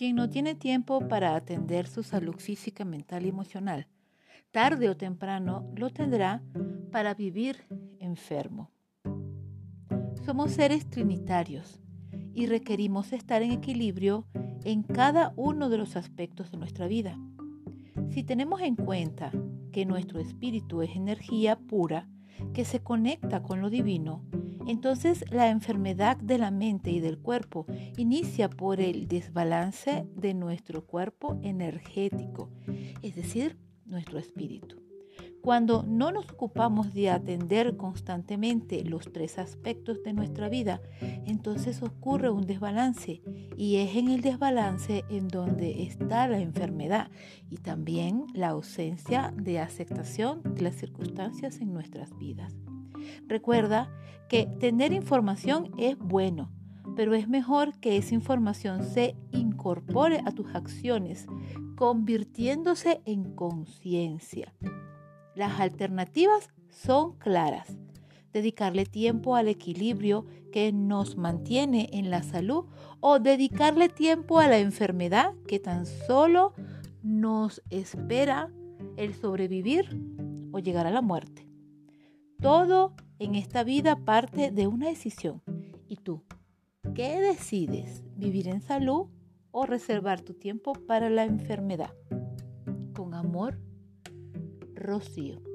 quien no tiene tiempo para atender su salud física, mental y emocional, tarde o temprano lo tendrá para vivir enfermo. Somos seres trinitarios y requerimos estar en equilibrio en cada uno de los aspectos de nuestra vida. Si tenemos en cuenta que nuestro espíritu es energía pura que se conecta con lo divino, entonces la enfermedad de la mente y del cuerpo inicia por el desbalance de nuestro cuerpo energético, es decir, nuestro espíritu. Cuando no nos ocupamos de atender constantemente los tres aspectos de nuestra vida, entonces ocurre un desbalance y es en el desbalance en donde está la enfermedad y también la ausencia de aceptación de las circunstancias en nuestras vidas. Recuerda que tener información es bueno, pero es mejor que esa información se incorpore a tus acciones, convirtiéndose en conciencia. Las alternativas son claras. Dedicarle tiempo al equilibrio que nos mantiene en la salud o dedicarle tiempo a la enfermedad que tan solo nos espera el sobrevivir o llegar a la muerte. Todo en esta vida parte de una decisión. ¿Y tú? ¿Qué decides? ¿Vivir en salud o reservar tu tiempo para la enfermedad? Con amor, Rocío.